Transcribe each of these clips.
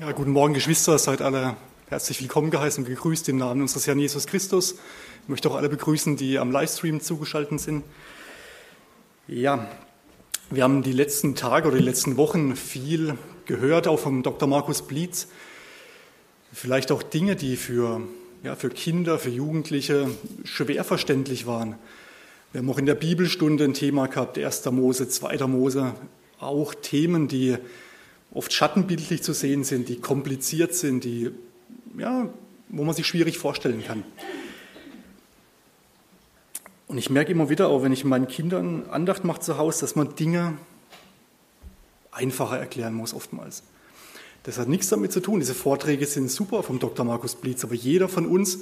Ja, guten Morgen, Geschwister, seid alle herzlich willkommen geheißen und gegrüßt im Namen unseres Herrn Jesus Christus. Ich möchte auch alle begrüßen, die am Livestream zugeschaltet sind. Ja, wir haben die letzten Tage oder die letzten Wochen viel gehört, auch vom Dr. Markus Blitz. Vielleicht auch Dinge, die für, ja, für Kinder, für Jugendliche schwer verständlich waren. Wir haben auch in der Bibelstunde ein Thema gehabt, 1. Mose, 2. Mose, auch Themen, die oft schattenbildlich zu sehen sind, die kompliziert sind, die, ja, wo man sich schwierig vorstellen kann. Und ich merke immer wieder, auch wenn ich meinen Kindern Andacht mache zu Hause, dass man Dinge einfacher erklären muss oftmals. Das hat nichts damit zu tun. Diese Vorträge sind super vom Dr. Markus Blitz, aber jeder von uns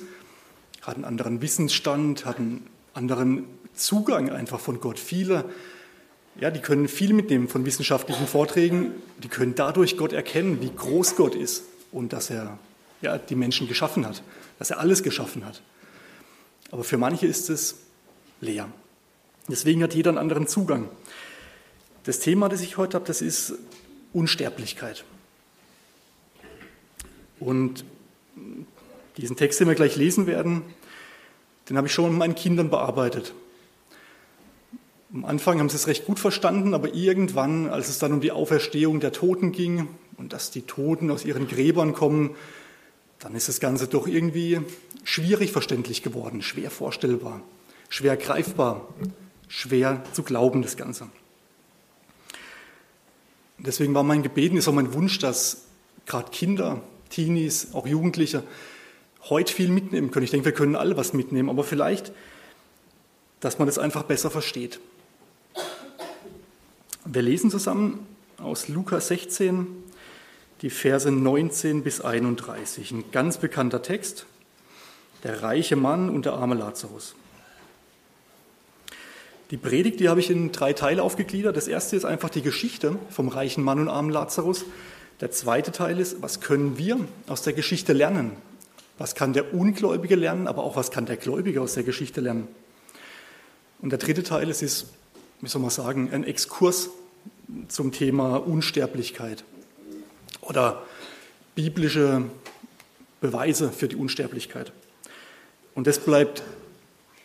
hat einen anderen Wissensstand, hat einen anderen Zugang einfach von Gott. Viele ja, die können viel mitnehmen von wissenschaftlichen Vorträgen. Die können dadurch Gott erkennen, wie groß Gott ist und dass er ja, die Menschen geschaffen hat, dass er alles geschaffen hat. Aber für manche ist es leer. Deswegen hat jeder einen anderen Zugang. Das Thema, das ich heute habe, das ist Unsterblichkeit. Und diesen Text, den wir gleich lesen werden, den habe ich schon mit meinen Kindern bearbeitet. Am Anfang haben sie es recht gut verstanden, aber irgendwann, als es dann um die Auferstehung der Toten ging und dass die Toten aus ihren Gräbern kommen, dann ist das Ganze doch irgendwie schwierig verständlich geworden, schwer vorstellbar, schwer greifbar, schwer zu glauben, das Ganze. Deswegen war mein Gebet und ist auch mein Wunsch, dass gerade Kinder, Teenies, auch Jugendliche heute viel mitnehmen können. Ich denke, wir können alle was mitnehmen, aber vielleicht, dass man das einfach besser versteht. Wir lesen zusammen aus Lukas 16 die Verse 19 bis 31. Ein ganz bekannter Text, der reiche Mann und der arme Lazarus. Die Predigt, die habe ich in drei Teile aufgegliedert. Das erste ist einfach die Geschichte vom reichen Mann und armen Lazarus. Der zweite Teil ist, was können wir aus der Geschichte lernen? Was kann der Ungläubige lernen, aber auch was kann der Gläubige aus der Geschichte lernen? Und der dritte Teil ist, ist wie soll man sagen, ein Exkurs zum Thema Unsterblichkeit oder biblische Beweise für die Unsterblichkeit. Und das bleibt,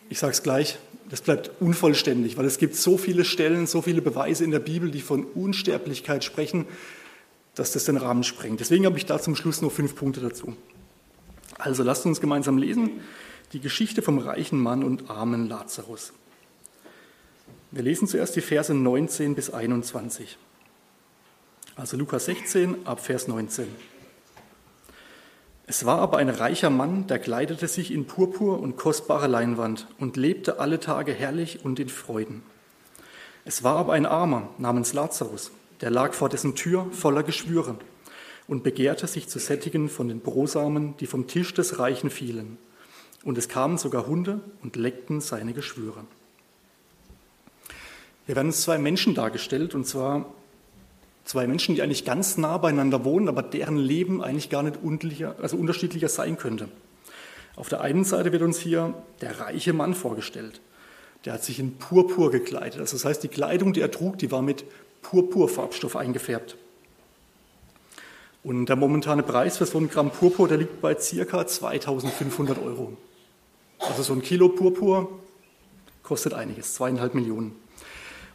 ich sage es gleich, das bleibt unvollständig, weil es gibt so viele Stellen, so viele Beweise in der Bibel, die von Unsterblichkeit sprechen, dass das den Rahmen sprengt. Deswegen habe ich da zum Schluss noch fünf Punkte dazu. Also lasst uns gemeinsam lesen die Geschichte vom reichen Mann und armen Lazarus. Wir lesen zuerst die Verse 19 bis 21. Also Lukas 16 ab Vers 19. Es war aber ein reicher Mann, der kleidete sich in Purpur und kostbare Leinwand und lebte alle Tage herrlich und in Freuden. Es war aber ein Armer namens Lazarus, der lag vor dessen Tür voller Geschwüre und begehrte sich zu sättigen von den Brosamen, die vom Tisch des Reichen fielen. Und es kamen sogar Hunde und leckten seine Geschwüre. Hier werden uns zwei Menschen dargestellt, und zwar zwei Menschen, die eigentlich ganz nah beieinander wohnen, aber deren Leben eigentlich gar nicht also unterschiedlicher sein könnte. Auf der einen Seite wird uns hier der reiche Mann vorgestellt. Der hat sich in Purpur gekleidet. Also das heißt, die Kleidung, die er trug, die war mit Purpurfarbstoff eingefärbt. Und der momentane Preis für so ein Gramm Purpur, der liegt bei ca. 2500 Euro. Also so ein Kilo Purpur kostet einiges, zweieinhalb Millionen.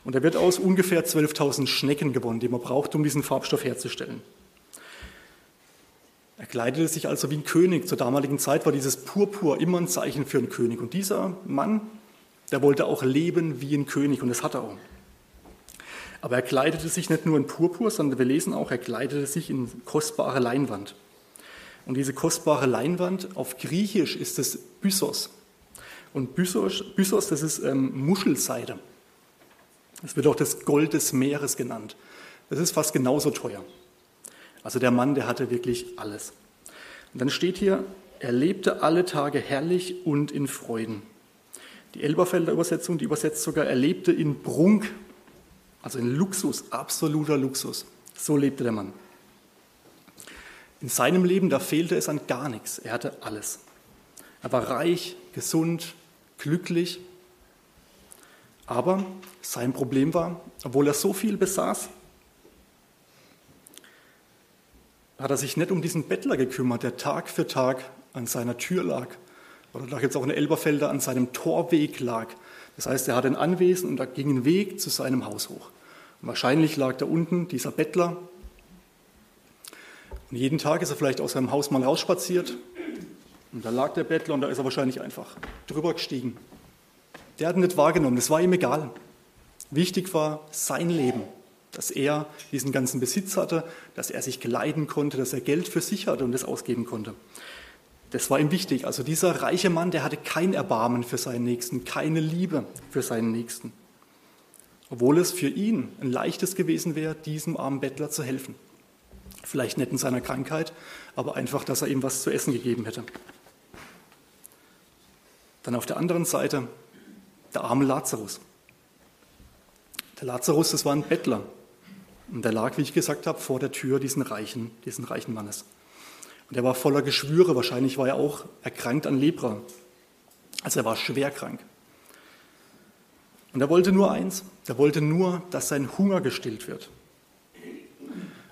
Und er wird aus ungefähr 12.000 Schnecken gewonnen, die man braucht, um diesen Farbstoff herzustellen. Er kleidete sich also wie ein König. Zur damaligen Zeit war dieses Purpur immer ein Zeichen für einen König. Und dieser Mann, der wollte auch leben wie ein König und das hat er auch. Aber er kleidete sich nicht nur in Purpur, sondern wir lesen auch, er kleidete sich in kostbare Leinwand. Und diese kostbare Leinwand, auf Griechisch ist es Byssos. Und Byssos, Byssos das ist ähm, Muschelseide. Es wird auch das Gold des Meeres genannt. Das ist fast genauso teuer. Also der Mann, der hatte wirklich alles. Und dann steht hier, er lebte alle Tage herrlich und in Freuden. Die Elberfelder Übersetzung, die übersetzt sogar, er lebte in Prunk, also in Luxus, absoluter Luxus. So lebte der Mann. In seinem Leben, da fehlte es an gar nichts. Er hatte alles. Er war reich, gesund, glücklich aber sein Problem war, obwohl er so viel besaß, hat er sich nicht um diesen Bettler gekümmert, der Tag für Tag an seiner Tür lag. Oder da gibt auch eine Elberfelder an seinem Torweg lag. Das heißt, er hatte ein Anwesen und da ging ein Weg zu seinem Haus hoch. Und wahrscheinlich lag da unten dieser Bettler. Und jeden Tag ist er vielleicht aus seinem Haus mal rausspaziert. Und da lag der Bettler und da ist er wahrscheinlich einfach drüber gestiegen. Der hat ihn nicht wahrgenommen, das war ihm egal. Wichtig war sein Leben, dass er diesen ganzen Besitz hatte, dass er sich kleiden konnte, dass er Geld für sich hatte und das ausgeben konnte. Das war ihm wichtig. Also dieser reiche Mann, der hatte kein Erbarmen für seinen Nächsten, keine Liebe für seinen Nächsten. Obwohl es für ihn ein leichtes gewesen wäre, diesem armen Bettler zu helfen. Vielleicht nicht in seiner Krankheit, aber einfach, dass er ihm was zu essen gegeben hätte. Dann auf der anderen Seite der arme Lazarus. Der Lazarus, das war ein Bettler. Und der lag, wie ich gesagt habe, vor der Tür diesen reichen, diesen reichen Mannes. Und er war voller Geschwüre, wahrscheinlich war er auch erkrankt an Lepra. Also er war schwer krank. Und er wollte nur eins, er wollte nur, dass sein Hunger gestillt wird.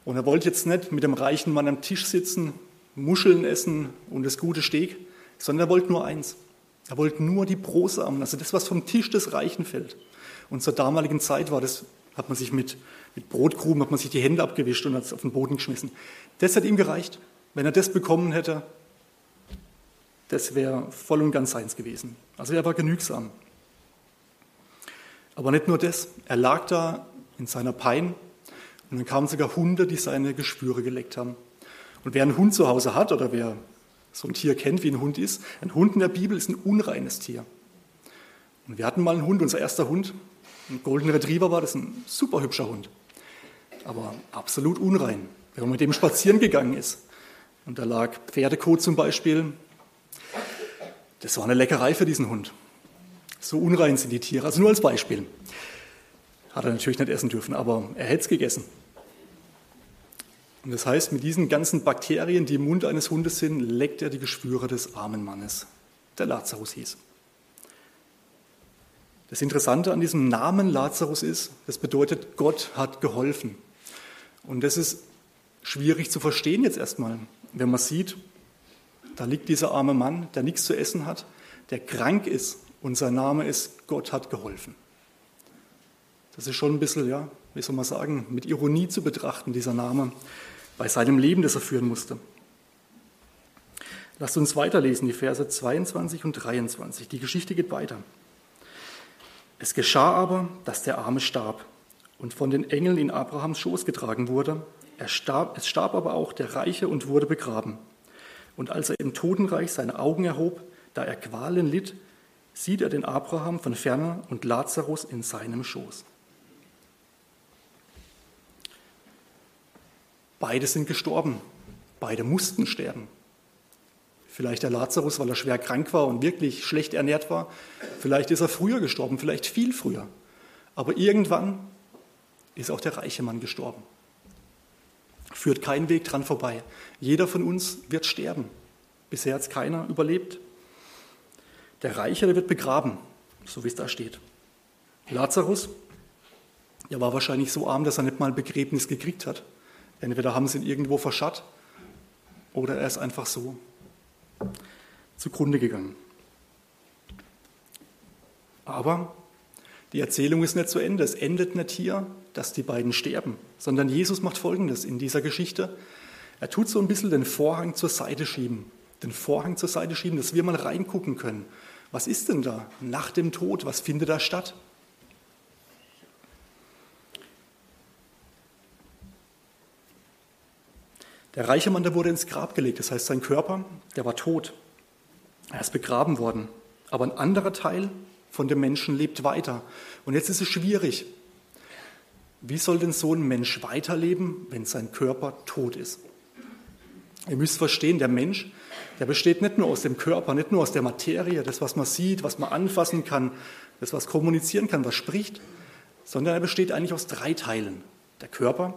Und er wollte jetzt nicht mit dem reichen Mann am Tisch sitzen, Muscheln essen und das gute Steak, sondern er wollte nur eins. Er wollte nur die Brosamen, also das, was vom Tisch des Reichen fällt. Und zur damaligen Zeit war das, hat man sich mit, mit Brotkrumen, hat man sich die Hände abgewischt und hat es auf den Boden geschmissen. Das hat ihm gereicht. Wenn er das bekommen hätte, das wäre voll und ganz seins gewesen. Also er war genügsam. Aber nicht nur das, er lag da in seiner Pein und dann kamen sogar Hunde, die seine Geschwüre geleckt haben. Und wer einen Hund zu Hause hat oder wer so ein Tier kennt, wie ein Hund ist, ein Hund in der Bibel ist ein unreines Tier. Und wir hatten mal einen Hund, unser erster Hund, ein Golden Retriever war das, ein super hübscher Hund, aber absolut unrein. Wenn man mit dem spazieren gegangen ist, und da lag Pferdekot zum Beispiel. Das war eine Leckerei für diesen Hund. So unrein sind die Tiere. Also nur als Beispiel. Hat er natürlich nicht essen dürfen, aber er hätte es gegessen. Und das heißt, mit diesen ganzen Bakterien, die im Mund eines Hundes sind, leckt er die Geschwüre des armen Mannes, der Lazarus hieß. Das Interessante an diesem Namen Lazarus ist, das bedeutet, Gott hat geholfen. Und das ist schwierig zu verstehen jetzt erstmal wenn man sieht, da liegt dieser arme Mann, der nichts zu essen hat, der krank ist und sein Name ist, Gott hat geholfen. Das ist schon ein bisschen, ja, wie soll man sagen, mit Ironie zu betrachten, dieser Name, bei seinem Leben, das er führen musste. Lasst uns weiterlesen, die Verse 22 und 23. Die Geschichte geht weiter. Es geschah aber, dass der Arme starb und von den Engeln in Abrahams Schoß getragen wurde er starb, es starb aber auch der Reiche und wurde begraben. Und als er im Totenreich seine Augen erhob, da er Qualen litt, sieht er den Abraham von ferne und Lazarus in seinem Schoß. Beide sind gestorben. Beide mussten sterben. Vielleicht der Lazarus, weil er schwer krank war und wirklich schlecht ernährt war. Vielleicht ist er früher gestorben, vielleicht viel früher. Aber irgendwann ist auch der reiche Mann gestorben führt kein Weg dran vorbei. Jeder von uns wird sterben. Bisher hat es keiner überlebt. Der Reiche, der wird begraben, so wie es da steht. Lazarus, er war wahrscheinlich so arm, dass er nicht mal ein Begräbnis gekriegt hat. Entweder haben sie ihn irgendwo verscharrt oder er ist einfach so zugrunde gegangen. Aber die Erzählung ist nicht zu Ende. Es endet nicht hier, dass die beiden sterben, sondern Jesus macht Folgendes in dieser Geschichte. Er tut so ein bisschen den Vorhang zur Seite schieben, den Vorhang zur Seite schieben, dass wir mal reingucken können. Was ist denn da nach dem Tod? Was findet da statt? Der reiche Mann, der wurde ins Grab gelegt, das heißt, sein Körper, der war tot. Er ist begraben worden. Aber ein anderer Teil von dem Menschen lebt weiter. Und jetzt ist es schwierig. Wie soll denn so ein Mensch weiterleben, wenn sein Körper tot ist? Ihr müsst verstehen, der Mensch, der besteht nicht nur aus dem Körper, nicht nur aus der Materie, das, was man sieht, was man anfassen kann, das, was kommunizieren kann, was spricht, sondern er besteht eigentlich aus drei Teilen. Der Körper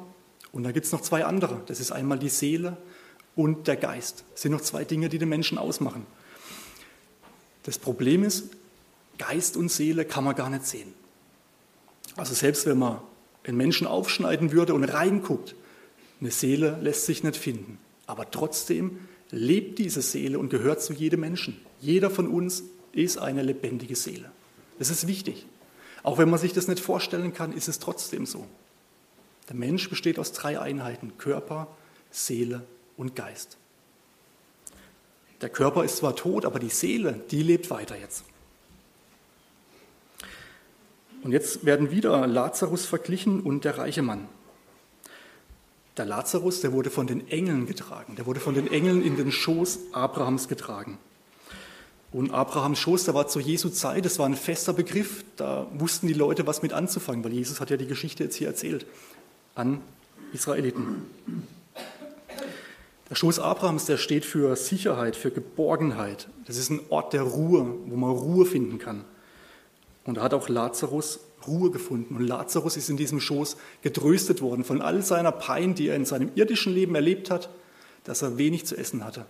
und dann gibt es noch zwei andere. Das ist einmal die Seele und der Geist. Das sind noch zwei Dinge, die den Menschen ausmachen. Das Problem ist, Geist und Seele kann man gar nicht sehen. Also selbst wenn man einen Menschen aufschneiden würde und reinguckt, Eine Seele lässt sich nicht finden, aber trotzdem lebt diese Seele und gehört zu jedem Menschen. Jeder von uns ist eine lebendige Seele. Das ist wichtig. Auch wenn man sich das nicht vorstellen kann, ist es trotzdem so. Der Mensch besteht aus drei Einheiten, Körper, Seele und Geist. Der Körper ist zwar tot, aber die Seele, die lebt weiter jetzt. Und jetzt werden wieder Lazarus verglichen und der reiche Mann. Der Lazarus, der wurde von den Engeln getragen, der wurde von den Engeln in den Schoß Abrahams getragen. Und Abrahams Schoß, der war zu Jesu Zeit, das war ein fester Begriff, da wussten die Leute, was mit anzufangen, weil Jesus hat ja die Geschichte jetzt hier erzählt an Israeliten. Der Schoß Abrahams, der steht für Sicherheit, für Geborgenheit. Das ist ein Ort der Ruhe, wo man Ruhe finden kann. Und da hat auch Lazarus Ruhe gefunden. Und Lazarus ist in diesem Schoß getröstet worden von all seiner Pein, die er in seinem irdischen Leben erlebt hat, dass er wenig zu essen hatte,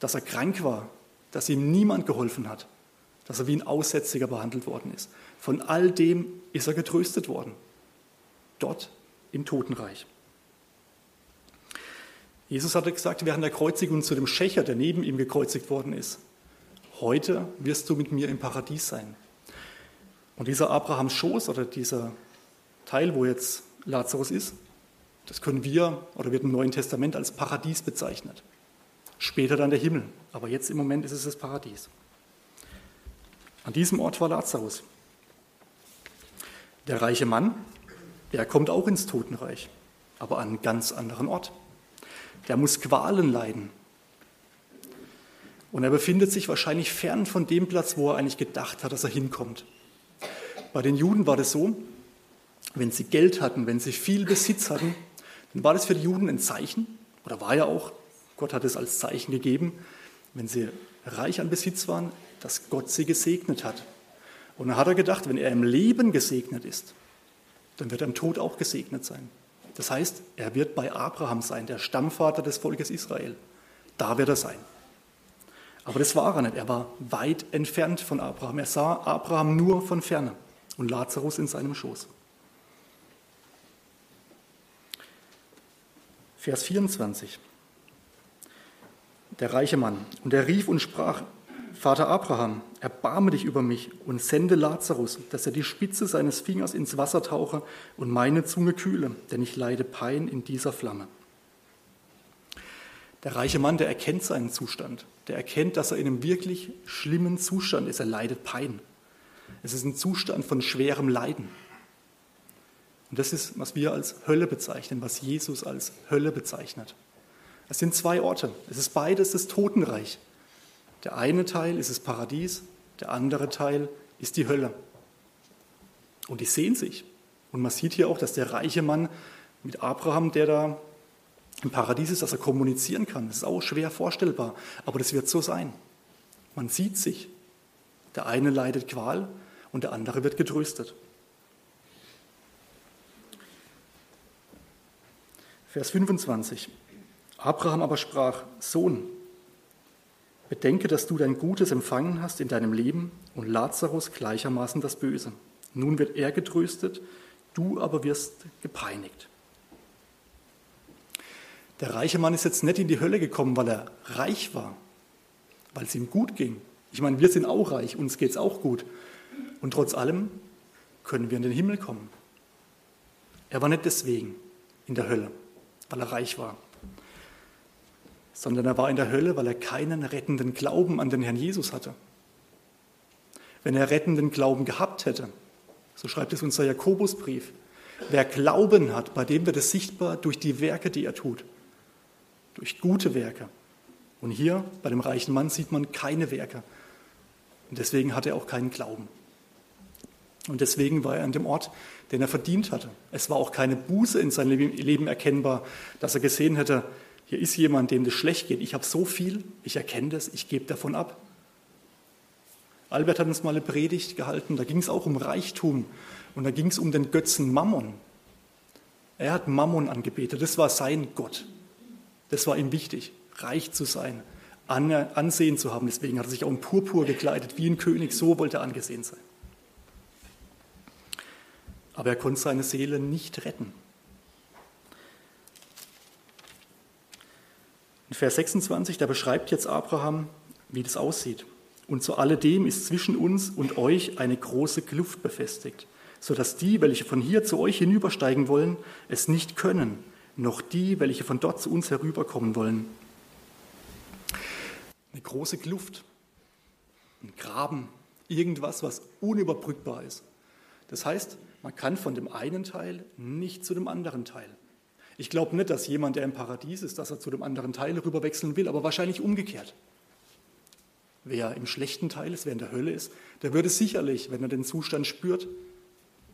dass er krank war, dass ihm niemand geholfen hat, dass er wie ein Aussätziger behandelt worden ist. Von all dem ist er getröstet worden. Dort im Totenreich. Jesus hatte gesagt während der Kreuzigung zu dem Schächer, der neben ihm gekreuzigt worden ist, heute wirst du mit mir im Paradies sein. Und dieser Abrahams Schoß oder dieser Teil, wo jetzt Lazarus ist, das können wir oder wird im Neuen Testament als Paradies bezeichnet. Später dann der Himmel, aber jetzt im Moment ist es das Paradies. An diesem Ort war Lazarus. Der reiche Mann, der kommt auch ins Totenreich, aber an einem ganz anderen Ort der muss Qualen leiden. Und er befindet sich wahrscheinlich fern von dem Platz, wo er eigentlich gedacht hat, dass er hinkommt. Bei den Juden war das so, wenn sie Geld hatten, wenn sie viel Besitz hatten, dann war das für die Juden ein Zeichen, oder war ja auch, Gott hat es als Zeichen gegeben, wenn sie reich an Besitz waren, dass Gott sie gesegnet hat. Und dann hat er gedacht, wenn er im Leben gesegnet ist, dann wird er im Tod auch gesegnet sein. Das heißt, er wird bei Abraham sein, der Stammvater des Volkes Israel. Da wird er sein. Aber das war er nicht. Er war weit entfernt von Abraham. Er sah Abraham nur von ferne und Lazarus in seinem Schoß. Vers 24. Der reiche Mann. Und er rief und sprach, Vater Abraham, erbarme dich über mich und sende Lazarus, dass er die Spitze seines Fingers ins Wasser tauche und meine Zunge kühle, denn ich leide Pein in dieser Flamme. Der reiche Mann, der erkennt seinen Zustand. Der erkennt, dass er in einem wirklich schlimmen Zustand ist. Er leidet Pein. Es ist ein Zustand von schwerem Leiden. Und das ist, was wir als Hölle bezeichnen, was Jesus als Hölle bezeichnet. Es sind zwei Orte. Es ist beides das Totenreich. Der eine Teil ist das Paradies, der andere Teil ist die Hölle. Und die sehen sich. Und man sieht hier auch, dass der reiche Mann mit Abraham, der da im Paradies ist, dass er kommunizieren kann. Das ist auch schwer vorstellbar, aber das wird so sein. Man sieht sich. Der eine leidet Qual und der andere wird getröstet. Vers 25. Abraham aber sprach, Sohn, Bedenke, dass du dein Gutes empfangen hast in deinem Leben und Lazarus gleichermaßen das Böse. Nun wird er getröstet, du aber wirst gepeinigt. Der reiche Mann ist jetzt nicht in die Hölle gekommen, weil er reich war, weil es ihm gut ging. Ich meine, wir sind auch reich, uns geht es auch gut. Und trotz allem können wir in den Himmel kommen. Er war nicht deswegen in der Hölle, weil er reich war sondern er war in der Hölle, weil er keinen rettenden Glauben an den Herrn Jesus hatte. Wenn er rettenden Glauben gehabt hätte, so schreibt es unser Jakobusbrief, wer Glauben hat, bei dem wird es sichtbar durch die Werke, die er tut, durch gute Werke. Und hier bei dem reichen Mann sieht man keine Werke. Und deswegen hat er auch keinen Glauben. Und deswegen war er an dem Ort, den er verdient hatte. Es war auch keine Buße in seinem Leben erkennbar, dass er gesehen hätte, hier ist jemand, dem das schlecht geht. Ich habe so viel, ich erkenne das, ich gebe davon ab. Albert hat uns mal eine Predigt gehalten, da ging es auch um Reichtum und da ging es um den Götzen Mammon. Er hat Mammon angebetet, das war sein Gott. Das war ihm wichtig, reich zu sein, Ansehen zu haben. Deswegen hat er sich auch in Purpur gekleidet, wie ein König, so wollte er angesehen sein. Aber er konnte seine Seele nicht retten. In Vers 26, da beschreibt jetzt Abraham, wie das aussieht. Und zu alledem ist zwischen uns und euch eine große Kluft befestigt, sodass die, welche von hier zu euch hinübersteigen wollen, es nicht können, noch die, welche von dort zu uns herüberkommen wollen. Eine große Kluft, ein Graben, irgendwas, was unüberbrückbar ist. Das heißt, man kann von dem einen Teil nicht zu dem anderen Teil. Ich glaube nicht, dass jemand, der im Paradies ist, dass er zu dem anderen Teil rüberwechseln will, aber wahrscheinlich umgekehrt. Wer im schlechten Teil ist, wer in der Hölle ist, der würde sicherlich, wenn er den Zustand spürt,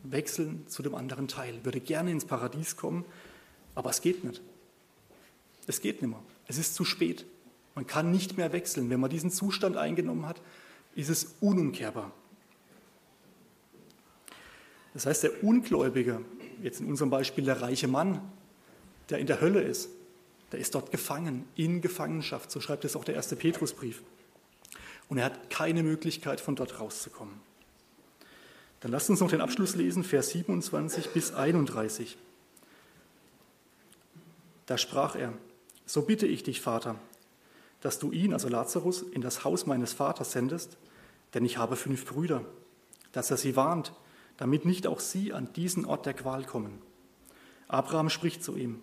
wechseln zu dem anderen Teil, würde gerne ins Paradies kommen, aber es geht nicht. Es geht nicht mehr. Es ist zu spät. Man kann nicht mehr wechseln. Wenn man diesen Zustand eingenommen hat, ist es unumkehrbar. Das heißt, der Ungläubige, jetzt in unserem Beispiel der reiche Mann, der in der Hölle ist, der ist dort gefangen, in Gefangenschaft. So schreibt es auch der erste Petrusbrief. Und er hat keine Möglichkeit, von dort rauszukommen. Dann lasst uns noch den Abschluss lesen, Vers 27 bis 31. Da sprach er, so bitte ich dich, Vater, dass du ihn, also Lazarus, in das Haus meines Vaters sendest, denn ich habe fünf Brüder, dass er sie warnt, damit nicht auch sie an diesen Ort der Qual kommen. Abraham spricht zu ihm,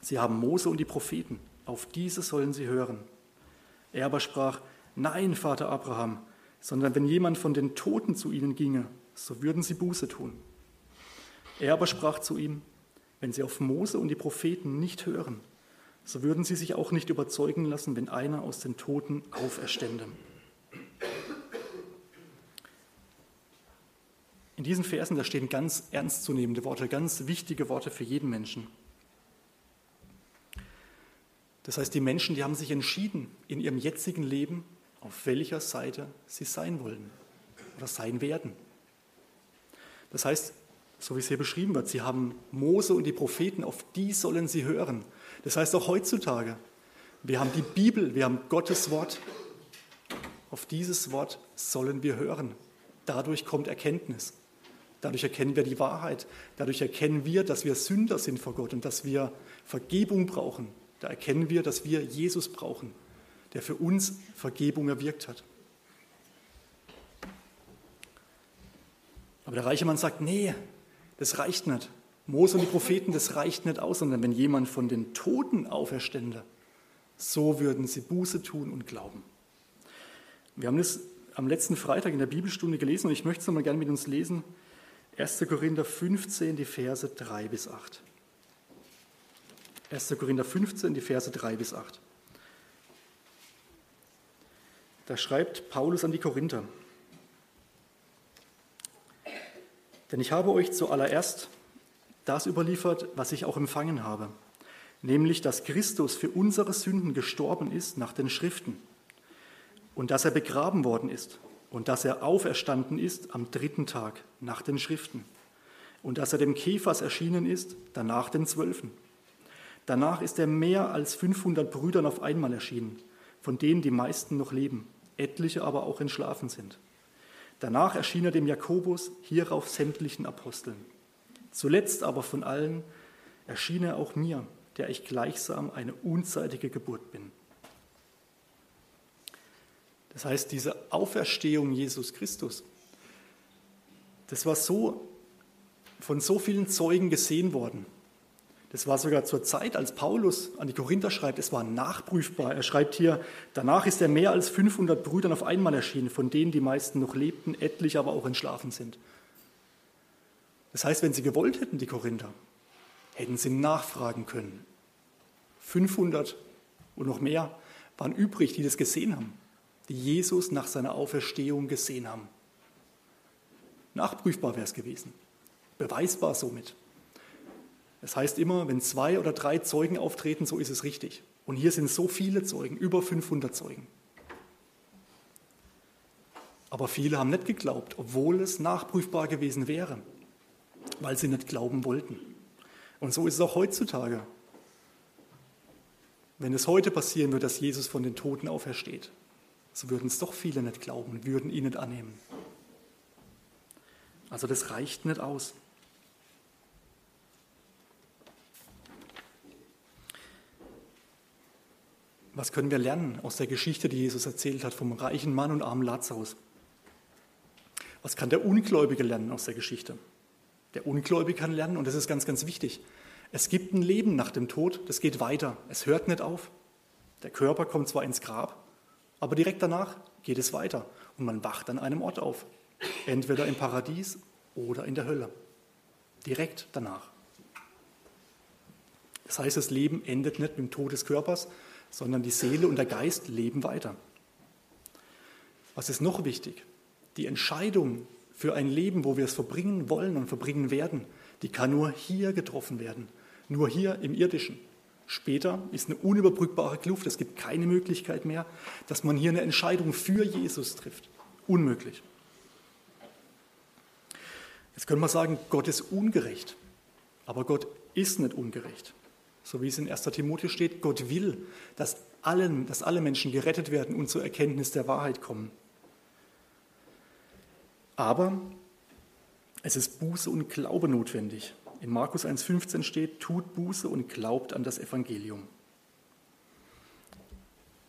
sie haben Mose und die Propheten, auf diese sollen sie hören. Er aber sprach, nein, Vater Abraham, sondern wenn jemand von den Toten zu ihnen ginge, so würden sie Buße tun. Er aber sprach zu ihm, wenn sie auf Mose und die Propheten nicht hören, so würden sie sich auch nicht überzeugen lassen, wenn einer aus den Toten auferstände. In diesen Versen, da stehen ganz ernstzunehmende Worte, ganz wichtige Worte für jeden Menschen. Das heißt, die Menschen, die haben sich entschieden in ihrem jetzigen Leben, auf welcher Seite sie sein wollen oder sein werden. Das heißt, so wie es hier beschrieben wird, sie haben Mose und die Propheten, auf die sollen sie hören. Das heißt auch heutzutage, wir haben die Bibel, wir haben Gottes Wort. Auf dieses Wort sollen wir hören. Dadurch kommt Erkenntnis. Dadurch erkennen wir die Wahrheit. Dadurch erkennen wir, dass wir Sünder sind vor Gott und dass wir Vergebung brauchen. Da erkennen wir, dass wir Jesus brauchen, der für uns Vergebung erwirkt hat. Aber der reiche Mann sagt, nee, das reicht nicht. Mose und die Propheten, das reicht nicht aus, sondern wenn jemand von den Toten auferstände, so würden sie Buße tun und glauben. Wir haben das am letzten Freitag in der Bibelstunde gelesen und ich möchte es nochmal gerne mit uns lesen. 1. Korinther 15, die Verse 3 bis 8. 1. Korinther 15, die Verse 3 bis 8. Da schreibt Paulus an die Korinther. Denn ich habe euch zuallererst das überliefert, was ich auch empfangen habe, nämlich dass Christus für unsere Sünden gestorben ist nach den Schriften und dass er begraben worden ist und dass er auferstanden ist am dritten Tag nach den Schriften und dass er dem Kephas erschienen ist, danach den Zwölfen. Danach ist er mehr als 500 Brüdern auf einmal erschienen, von denen die meisten noch leben, etliche aber auch entschlafen sind. Danach erschien er dem Jakobus, hierauf sämtlichen Aposteln. Zuletzt aber von allen erschien er auch mir, der ich gleichsam eine unzeitige Geburt bin. Das heißt, diese Auferstehung Jesus Christus, das war so von so vielen Zeugen gesehen worden. Das war sogar zur Zeit, als Paulus an die Korinther schreibt, es war nachprüfbar. Er schreibt hier, danach ist er mehr als 500 Brüdern auf einmal erschienen, von denen die meisten noch lebten, etliche aber auch entschlafen sind. Das heißt, wenn sie gewollt hätten, die Korinther, hätten sie nachfragen können. 500 und noch mehr waren übrig, die das gesehen haben, die Jesus nach seiner Auferstehung gesehen haben. Nachprüfbar wäre es gewesen, beweisbar somit. Es heißt immer, wenn zwei oder drei Zeugen auftreten, so ist es richtig. Und hier sind so viele Zeugen, über 500 Zeugen. Aber viele haben nicht geglaubt, obwohl es nachprüfbar gewesen wäre, weil sie nicht glauben wollten. Und so ist es auch heutzutage. Wenn es heute passieren würde, dass Jesus von den Toten aufersteht, so würden es doch viele nicht glauben, würden ihn nicht annehmen. Also das reicht nicht aus. Was können wir lernen aus der Geschichte, die Jesus erzählt hat vom reichen Mann und armen Lazarus? Was kann der Ungläubige lernen aus der Geschichte? Der Ungläubige kann lernen, und das ist ganz, ganz wichtig, es gibt ein Leben nach dem Tod, das geht weiter, es hört nicht auf. Der Körper kommt zwar ins Grab, aber direkt danach geht es weiter und man wacht an einem Ort auf, entweder im Paradies oder in der Hölle. Direkt danach. Das heißt, das Leben endet nicht mit dem Tod des Körpers, sondern die Seele und der Geist leben weiter. Was ist noch wichtig? Die Entscheidung für ein Leben, wo wir es verbringen wollen und verbringen werden, die kann nur hier getroffen werden, nur hier im irdischen. Später ist eine unüberbrückbare Kluft, es gibt keine Möglichkeit mehr, dass man hier eine Entscheidung für Jesus trifft. Unmöglich. Jetzt könnte man sagen, Gott ist ungerecht, aber Gott ist nicht ungerecht. So wie es in 1. Timotheus steht, Gott will, dass, allen, dass alle Menschen gerettet werden und zur Erkenntnis der Wahrheit kommen. Aber es ist Buße und Glaube notwendig. In Markus 1.15 steht, tut Buße und glaubt an das Evangelium.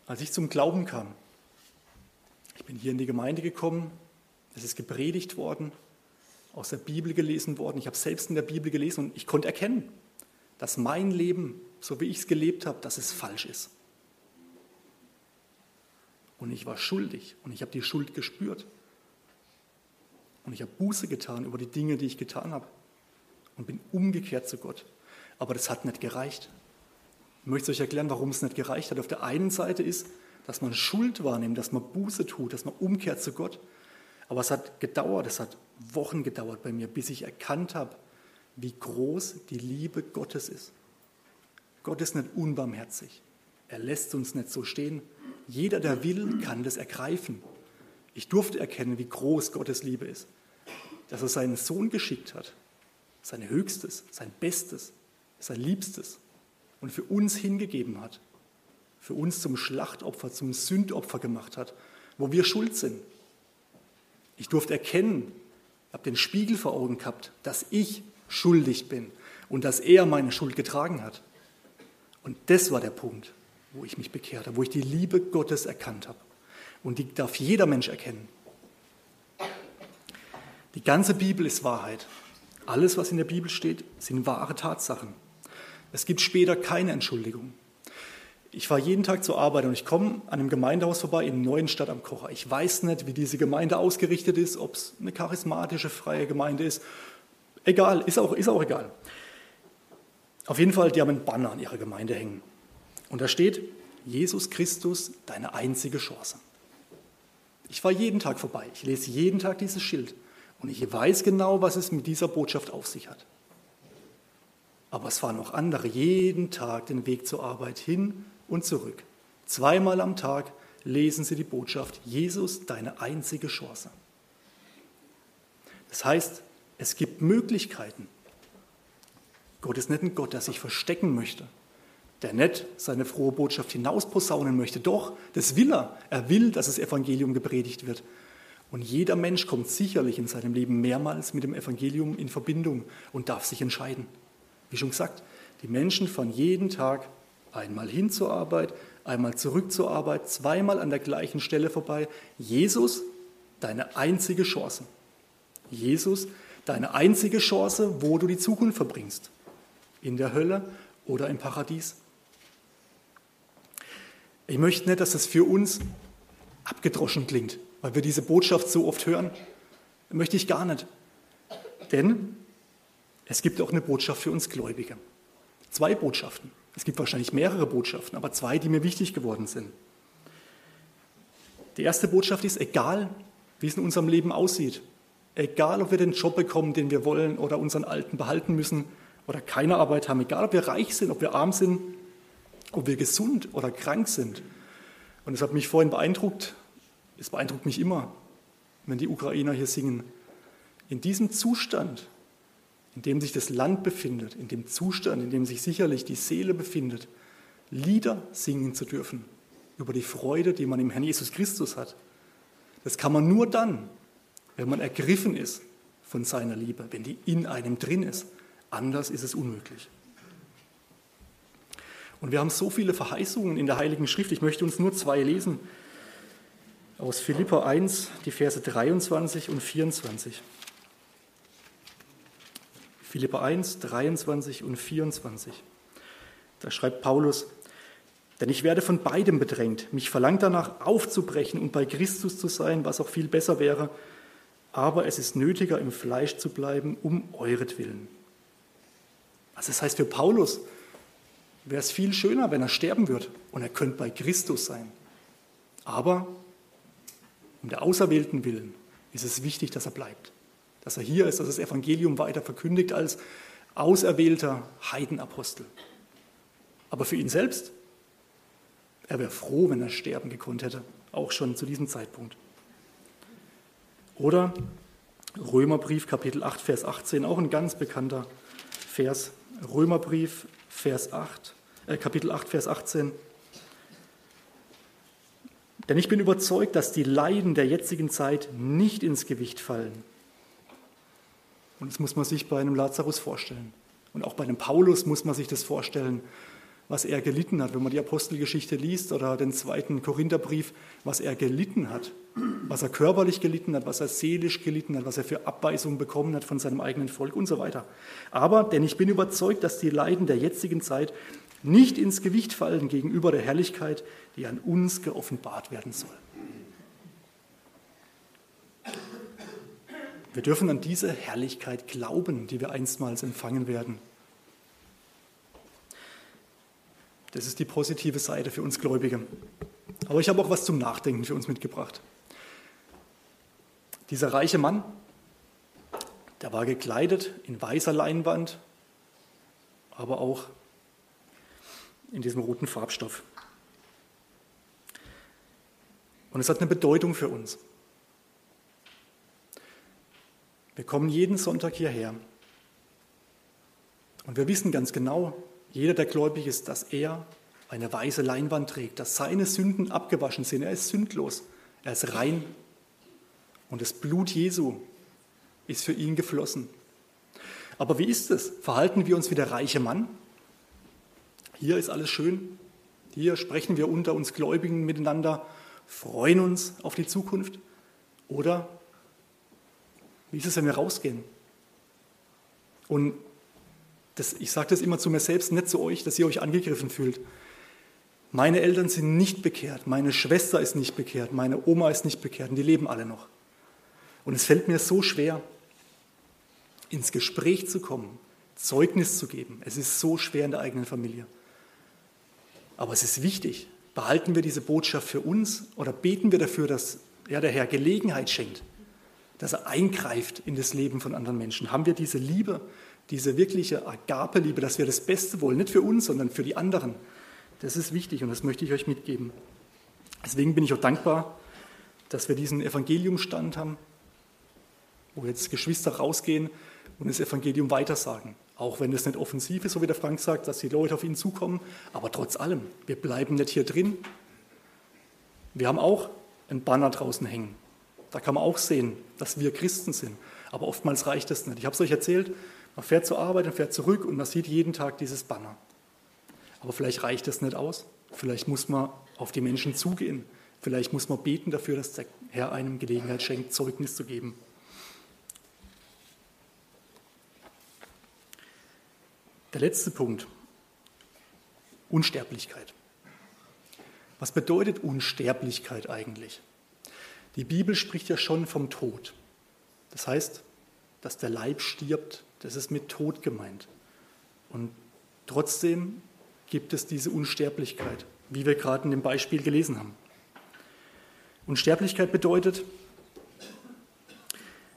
Als ich zum Glauben kam, ich bin hier in die Gemeinde gekommen, es ist gepredigt worden, aus der Bibel gelesen worden, ich habe selbst in der Bibel gelesen und ich konnte erkennen, dass mein Leben, so wie ich es gelebt habe, dass es falsch ist. Und ich war schuldig und ich habe die Schuld gespürt. Und ich habe Buße getan über die Dinge, die ich getan habe. Und bin umgekehrt zu Gott. Aber das hat nicht gereicht. Ich möchte euch erklären, warum es nicht gereicht hat. Auf der einen Seite ist, dass man Schuld wahrnimmt, dass man Buße tut, dass man umkehrt zu Gott. Aber es hat gedauert, es hat Wochen gedauert bei mir, bis ich erkannt habe, wie groß die Liebe Gottes ist. Gott ist nicht unbarmherzig. Er lässt uns nicht so stehen. Jeder, der will, kann das ergreifen. Ich durfte erkennen, wie groß Gottes Liebe ist. Dass er seinen Sohn geschickt hat, sein Höchstes, sein Bestes, sein Liebstes und für uns hingegeben hat. Für uns zum Schlachtopfer, zum Sündopfer gemacht hat, wo wir schuld sind. Ich durfte erkennen, ich habe den Spiegel vor Augen gehabt, dass ich schuldig bin und dass er meine Schuld getragen hat. Und das war der Punkt, wo ich mich bekehrt habe, wo ich die Liebe Gottes erkannt habe. Und die darf jeder Mensch erkennen. Die ganze Bibel ist Wahrheit. Alles, was in der Bibel steht, sind wahre Tatsachen. Es gibt später keine Entschuldigung. Ich fahre jeden Tag zur Arbeit und ich komme an einem Gemeindehaus vorbei in Neuenstadt am Kocher. Ich weiß nicht, wie diese Gemeinde ausgerichtet ist, ob es eine charismatische, freie Gemeinde ist. Egal, ist auch, ist auch egal. Auf jeden Fall, die haben einen Banner an ihrer Gemeinde hängen. Und da steht, Jesus Christus, deine einzige Chance. Ich fahre jeden Tag vorbei, ich lese jeden Tag dieses Schild und ich weiß genau, was es mit dieser Botschaft auf sich hat. Aber es fahren auch andere jeden Tag den Weg zur Arbeit hin und zurück. Zweimal am Tag lesen sie die Botschaft, Jesus, deine einzige Chance. Das heißt, es gibt Möglichkeiten. Gott ist nicht ein Gott, der sich verstecken möchte, der nicht seine frohe Botschaft hinausposaunen möchte. Doch, das will er. Er will, dass das Evangelium gepredigt wird. Und jeder Mensch kommt sicherlich in seinem Leben mehrmals mit dem Evangelium in Verbindung und darf sich entscheiden. Wie schon gesagt, die Menschen fahren jeden Tag einmal hin zur Arbeit, einmal zurück zur Arbeit, zweimal an der gleichen Stelle vorbei. Jesus, deine einzige Chance. Jesus, deine einzige Chance, wo du die Zukunft verbringst. In der Hölle oder im Paradies. Ich möchte nicht, dass das für uns abgedroschen klingt, weil wir diese Botschaft so oft hören. Möchte ich gar nicht. Denn es gibt auch eine Botschaft für uns Gläubige. Zwei Botschaften. Es gibt wahrscheinlich mehrere Botschaften, aber zwei, die mir wichtig geworden sind. Die erste Botschaft ist, egal wie es in unserem Leben aussieht, egal ob wir den Job bekommen, den wir wollen oder unseren alten behalten müssen oder keine Arbeit haben, egal ob wir reich sind, ob wir arm sind, ob wir gesund oder krank sind. Und es hat mich vorhin beeindruckt, es beeindruckt mich immer, wenn die Ukrainer hier singen. In diesem Zustand, in dem sich das Land befindet, in dem Zustand, in dem sich sicherlich die Seele befindet, Lieder singen zu dürfen über die Freude, die man im Herrn Jesus Christus hat. Das kann man nur dann, wenn man ergriffen ist von seiner Liebe, wenn die in einem drin ist. Anders ist es unmöglich. Und wir haben so viele Verheißungen in der Heiligen Schrift. Ich möchte uns nur zwei lesen. Aus Philippa 1, die Verse 23 und 24. Philippa 1, 23 und 24. Da schreibt Paulus, denn ich werde von beidem bedrängt. Mich verlangt danach aufzubrechen und bei Christus zu sein, was auch viel besser wäre. Aber es ist nötiger, im Fleisch zu bleiben, um euretwillen. Also das heißt für Paulus wäre es viel schöner, wenn er sterben würde und er könnte bei Christus sein. Aber um der Auserwählten willen ist es wichtig, dass er bleibt. Dass er hier ist, dass das Evangelium weiter verkündigt als auserwählter Heidenapostel. Aber für ihn selbst er wäre froh, wenn er sterben gekonnt hätte, auch schon zu diesem Zeitpunkt. Oder Römerbrief Kapitel 8, Vers 18, auch ein ganz bekannter Vers. Römerbrief Vers 8, äh, Kapitel 8, Vers 18. Denn ich bin überzeugt, dass die Leiden der jetzigen Zeit nicht ins Gewicht fallen. Und das muss man sich bei einem Lazarus vorstellen. Und auch bei einem Paulus muss man sich das vorstellen was er gelitten hat. Wenn man die Apostelgeschichte liest oder den zweiten Korintherbrief, was er gelitten hat, was er körperlich gelitten hat, was er seelisch gelitten hat, was er für Abweisung bekommen hat von seinem eigenen Volk und so weiter. Aber, denn ich bin überzeugt, dass die Leiden der jetzigen Zeit nicht ins Gewicht fallen gegenüber der Herrlichkeit, die an uns geoffenbart werden soll. Wir dürfen an diese Herrlichkeit glauben, die wir einstmals empfangen werden. Das ist die positive Seite für uns Gläubige. Aber ich habe auch was zum Nachdenken für uns mitgebracht. Dieser reiche Mann, der war gekleidet in weißer Leinwand, aber auch in diesem roten Farbstoff. Und es hat eine Bedeutung für uns. Wir kommen jeden Sonntag hierher und wir wissen ganz genau, jeder, der gläubig ist, dass er eine weiße Leinwand trägt, dass seine Sünden abgewaschen sind. Er ist sündlos, er ist rein. Und das Blut Jesu ist für ihn geflossen. Aber wie ist es? Verhalten wir uns wie der reiche Mann? Hier ist alles schön. Hier sprechen wir unter uns Gläubigen miteinander, freuen uns auf die Zukunft. Oder wie ist es, wenn wir rausgehen? Und das, ich sage das immer zu mir selbst, nicht zu euch, dass ihr euch angegriffen fühlt. Meine Eltern sind nicht bekehrt, meine Schwester ist nicht bekehrt, meine Oma ist nicht bekehrt und die leben alle noch. Und es fällt mir so schwer, ins Gespräch zu kommen, Zeugnis zu geben. Es ist so schwer in der eigenen Familie. Aber es ist wichtig. Behalten wir diese Botschaft für uns oder beten wir dafür, dass ja, der Herr Gelegenheit schenkt, dass er eingreift in das Leben von anderen Menschen? Haben wir diese Liebe, diese wirkliche Agape-Liebe, dass wir das Beste wollen, nicht für uns, sondern für die anderen. Das ist wichtig und das möchte ich euch mitgeben. Deswegen bin ich auch dankbar, dass wir diesen Evangeliumstand haben, wo jetzt Geschwister rausgehen und das Evangelium weitersagen. Auch wenn es nicht offensiv ist, so wie der Frank sagt, dass die Leute auf ihn zukommen, aber trotz allem, wir bleiben nicht hier drin. Wir haben auch ein Banner draußen hängen. Da kann man auch sehen, dass wir Christen sind. Aber oftmals reicht das nicht. Ich habe es euch erzählt, man fährt zur Arbeit und fährt zurück und man sieht jeden Tag dieses Banner. Aber vielleicht reicht das nicht aus. Vielleicht muss man auf die Menschen zugehen. Vielleicht muss man beten dafür, dass der Herr einem Gelegenheit schenkt, Zeugnis zu geben. Der letzte Punkt. Unsterblichkeit. Was bedeutet Unsterblichkeit eigentlich? Die Bibel spricht ja schon vom Tod. Das heißt, dass der Leib stirbt, das ist mit Tod gemeint. Und trotzdem gibt es diese Unsterblichkeit, wie wir gerade in dem Beispiel gelesen haben. Unsterblichkeit bedeutet,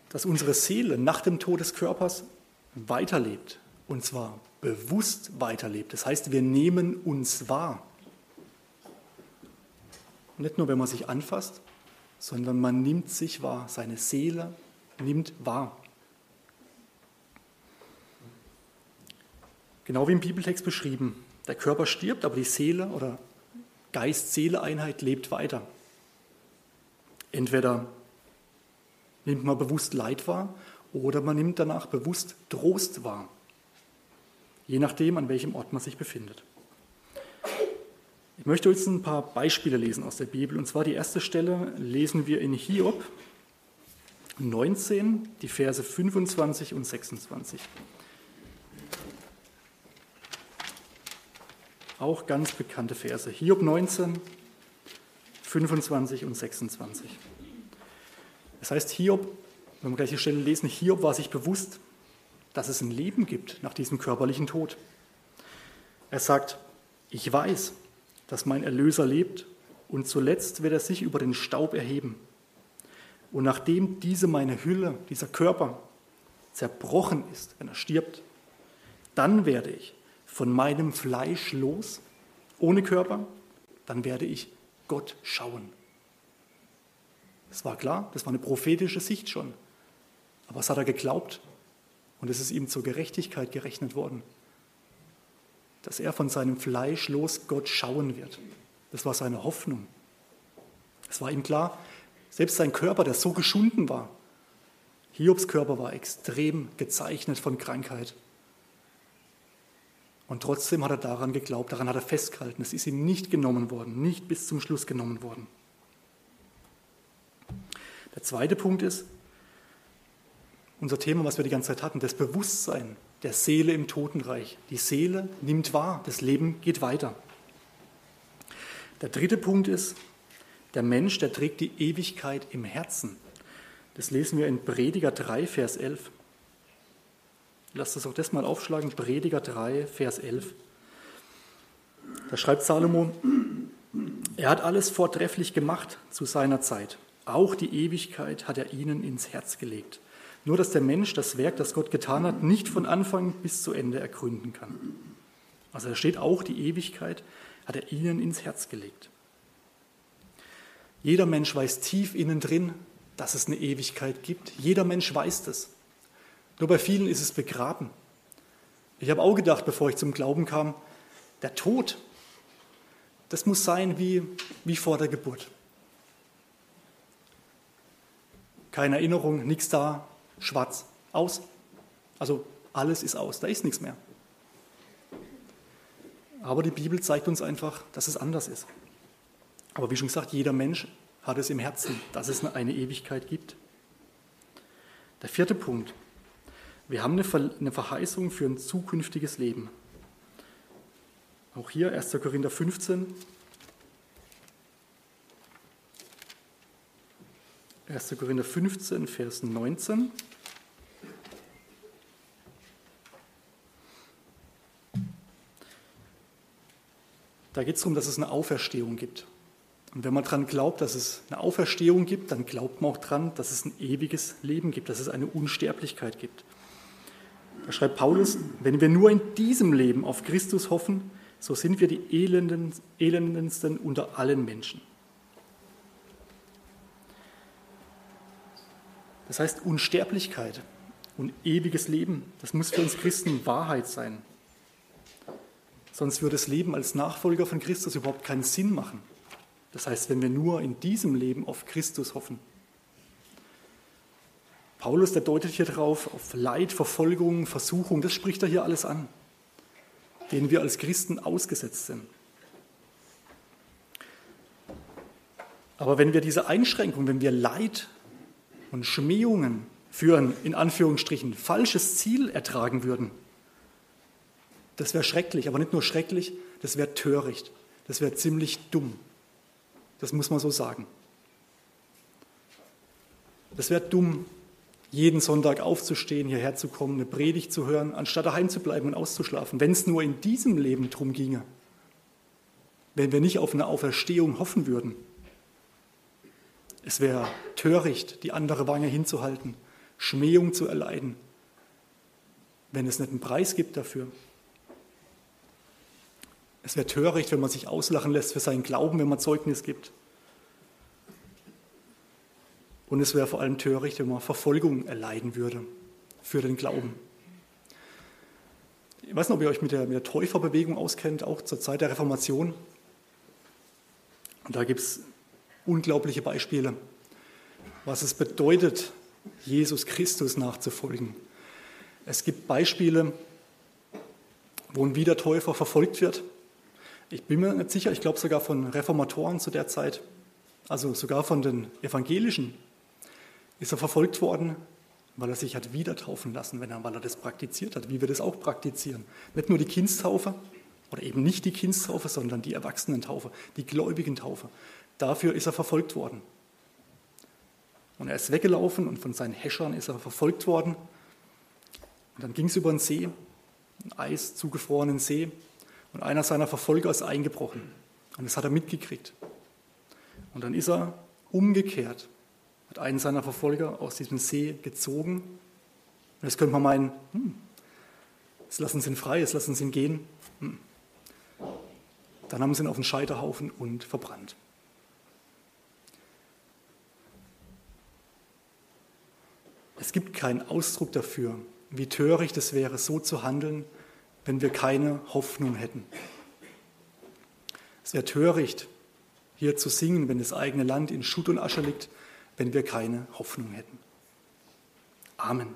dass unsere Seele nach dem Tod des Körpers weiterlebt. Und zwar bewusst weiterlebt. Das heißt, wir nehmen uns wahr. Nicht nur, wenn man sich anfasst, sondern man nimmt sich wahr. Seine Seele nimmt wahr. Genau wie im Bibeltext beschrieben. Der Körper stirbt, aber die Seele oder Geist-Seele-Einheit lebt weiter. Entweder nimmt man bewusst Leid wahr oder man nimmt danach bewusst Trost wahr. Je nachdem, an welchem Ort man sich befindet. Ich möchte jetzt ein paar Beispiele lesen aus der Bibel. Und zwar die erste Stelle lesen wir in Hiob 19, die Verse 25 und 26. Auch ganz bekannte Verse. Hiob 19, 25 und 26. Das heißt, Hiob, wenn wir gleich die Stelle lesen, Hiob war sich bewusst, dass es ein Leben gibt nach diesem körperlichen Tod. Er sagt, ich weiß, dass mein Erlöser lebt und zuletzt wird er sich über den Staub erheben. Und nachdem diese meine Hülle, dieser Körper zerbrochen ist, wenn er stirbt, dann werde ich von meinem Fleisch los, ohne Körper, dann werde ich Gott schauen. Das war klar, das war eine prophetische Sicht schon. Aber was hat er geglaubt? Und es ist ihm zur Gerechtigkeit gerechnet worden, dass er von seinem Fleisch los Gott schauen wird. Das war seine Hoffnung. Es war ihm klar, selbst sein Körper, der so geschunden war, Hiobs Körper war extrem gezeichnet von Krankheit. Und trotzdem hat er daran geglaubt, daran hat er festgehalten. Es ist ihm nicht genommen worden, nicht bis zum Schluss genommen worden. Der zweite Punkt ist, unser Thema, was wir die ganze Zeit hatten, das Bewusstsein der Seele im Totenreich. Die Seele nimmt wahr, das Leben geht weiter. Der dritte Punkt ist, der Mensch, der trägt die Ewigkeit im Herzen. Das lesen wir in Prediger 3, Vers 11. Lasst uns auch das mal aufschlagen, Prediger 3, Vers 11. Da schreibt Salomo, er hat alles vortrefflich gemacht zu seiner Zeit. Auch die Ewigkeit hat er ihnen ins Herz gelegt. Nur dass der Mensch das Werk, das Gott getan hat, nicht von Anfang bis zu Ende ergründen kann. Also da steht auch die Ewigkeit hat er ihnen ins Herz gelegt. Jeder Mensch weiß tief innen drin, dass es eine Ewigkeit gibt. Jeder Mensch weiß das. Nur bei vielen ist es begraben. Ich habe auch gedacht, bevor ich zum Glauben kam, der Tod, das muss sein wie, wie vor der Geburt. Keine Erinnerung, nichts da, schwarz, aus. Also alles ist aus, da ist nichts mehr. Aber die Bibel zeigt uns einfach, dass es anders ist. Aber wie schon gesagt, jeder Mensch hat es im Herzen, dass es eine Ewigkeit gibt. Der vierte Punkt. Wir haben eine Verheißung für ein zukünftiges Leben. Auch hier 1. Korinther 15. 1. Korinther 15, Vers 19. Da geht es darum, dass es eine Auferstehung gibt. Und wenn man daran glaubt, dass es eine Auferstehung gibt, dann glaubt man auch daran, dass es ein ewiges Leben gibt, dass es eine Unsterblichkeit gibt. Da schreibt Paulus, wenn wir nur in diesem Leben auf Christus hoffen, so sind wir die Elenden, elendendsten unter allen Menschen. Das heißt, Unsterblichkeit und ewiges Leben, das muss für uns Christen Wahrheit sein. Sonst würde das Leben als Nachfolger von Christus überhaupt keinen Sinn machen. Das heißt, wenn wir nur in diesem Leben auf Christus hoffen. Paulus, der deutet hier drauf auf Leid, Verfolgung, Versuchung, das spricht er hier alles an, denen wir als Christen ausgesetzt sind. Aber wenn wir diese Einschränkung, wenn wir Leid und Schmähungen für ein in Anführungsstrichen falsches Ziel ertragen würden, das wäre schrecklich, aber nicht nur schrecklich, das wäre töricht, das wäre ziemlich dumm. Das muss man so sagen. Das wäre dumm, jeden Sonntag aufzustehen, hierher zu kommen, eine Predigt zu hören, anstatt daheim zu bleiben und auszuschlafen, wenn es nur in diesem Leben drum ginge. Wenn wir nicht auf eine Auferstehung hoffen würden. Es wäre töricht, die andere Wange hinzuhalten, Schmähung zu erleiden, wenn es nicht einen Preis gibt dafür. Es wäre töricht, wenn man sich auslachen lässt für seinen Glauben, wenn man Zeugnis gibt. Und es wäre vor allem töricht, wenn man Verfolgung erleiden würde für den Glauben. Ich weiß nicht, ob ihr euch mit der, mit der Täuferbewegung auskennt, auch zur Zeit der Reformation. Und da gibt es unglaubliche Beispiele, was es bedeutet, Jesus Christus nachzufolgen. Es gibt Beispiele, wo ein Wiedertäufer verfolgt wird ich bin mir nicht sicher, ich glaube sogar von Reformatoren zu der Zeit, also sogar von den Evangelischen, ist er verfolgt worden, weil er sich hat wieder taufen lassen, wenn er, weil er das praktiziert hat, wie wir das auch praktizieren. Nicht nur die Kindstaufe oder eben nicht die Kindstaufe, sondern die Erwachsenentaufe, die gläubigen Taufe. Dafür ist er verfolgt worden. Und er ist weggelaufen und von seinen Häschern ist er verfolgt worden. Und dann ging es über einen See, einen eis zugefrorenen See. Und einer seiner Verfolger ist eingebrochen. Und das hat er mitgekriegt. Und dann ist er umgekehrt, hat einen seiner Verfolger aus diesem See gezogen. Und jetzt könnte man meinen, hm, jetzt lassen sie ihn frei, jetzt lassen sie ihn gehen. Hm. Dann haben sie ihn auf den Scheiterhaufen und verbrannt. Es gibt keinen Ausdruck dafür, wie töricht es wäre, so zu handeln, wenn wir keine Hoffnung hätten. Es wäre töricht, hier zu singen, wenn das eigene Land in Schutt und Asche liegt, wenn wir keine Hoffnung hätten. Amen.